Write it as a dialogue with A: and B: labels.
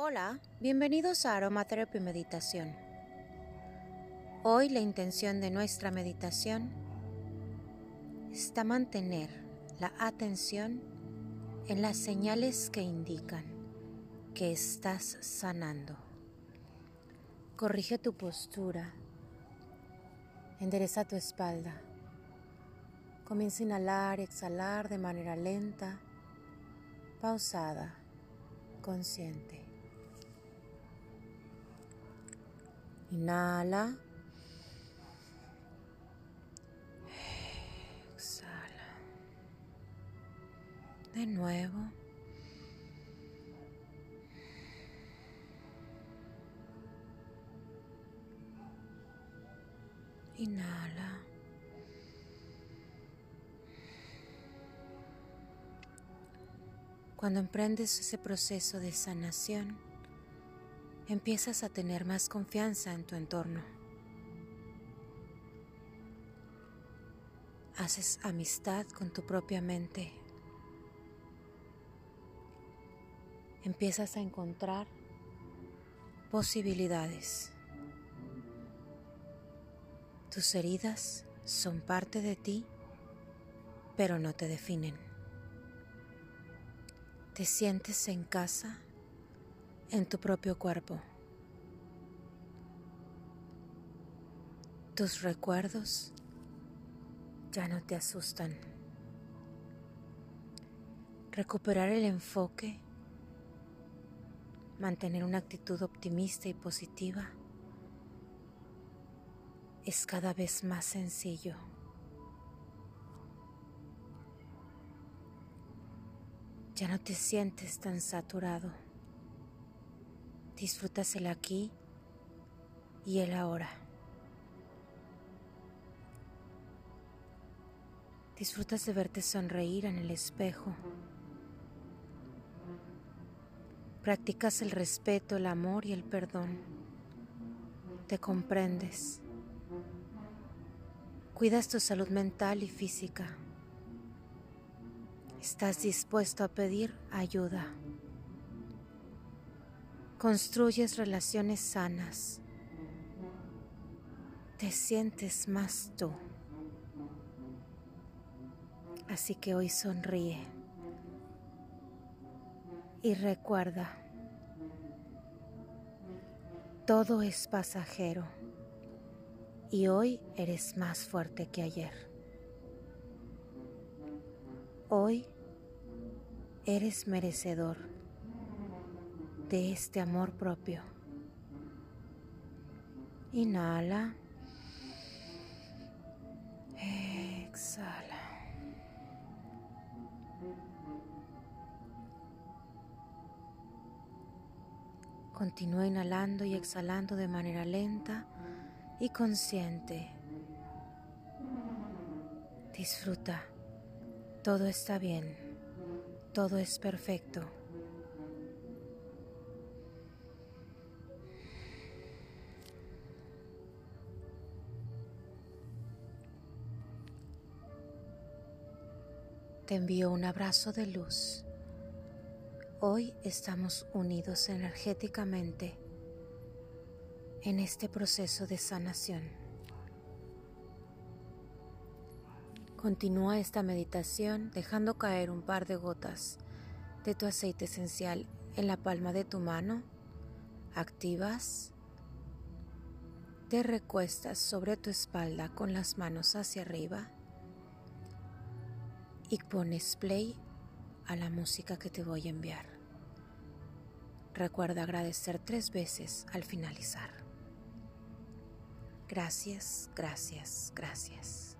A: Hola, bienvenidos a Aromatherapy Meditación. Hoy la intención de nuestra meditación está mantener la atención en las señales que indican que estás sanando. Corrige tu postura, endereza tu espalda. Comienza a inhalar y exhalar de manera lenta, pausada, consciente. Inhala. Exhala. De nuevo. Inhala. Cuando emprendes ese proceso de sanación, empiezas a tener más confianza en tu entorno. Haces amistad con tu propia mente. Empiezas a encontrar posibilidades. Tus heridas son parte de ti, pero no te definen. Te sientes en casa en tu propio cuerpo. Tus recuerdos ya no te asustan. Recuperar el enfoque, mantener una actitud optimista y positiva es cada vez más sencillo. Ya no te sientes tan saturado. Disfrutas el aquí y el ahora. Disfrutas de verte sonreír en el espejo. Practicas el respeto, el amor y el perdón. Te comprendes. Cuidas tu salud mental y física. Estás dispuesto a pedir ayuda. Construyes relaciones sanas. Te sientes más tú. Así que hoy sonríe. Y recuerda, todo es pasajero. Y hoy eres más fuerte que ayer. Hoy eres merecedor de este amor propio. Inhala. Exhala. Continúa inhalando y exhalando de manera lenta y consciente. Disfruta. Todo está bien. Todo es perfecto. Te envío un abrazo de luz. Hoy estamos unidos energéticamente en este proceso de sanación. Continúa esta meditación dejando caer un par de gotas de tu aceite esencial en la palma de tu mano. Activas. Te recuestas sobre tu espalda con las manos hacia arriba y pones play a la música que te voy a enviar. Recuerda agradecer tres veces al finalizar. Gracias, gracias, gracias.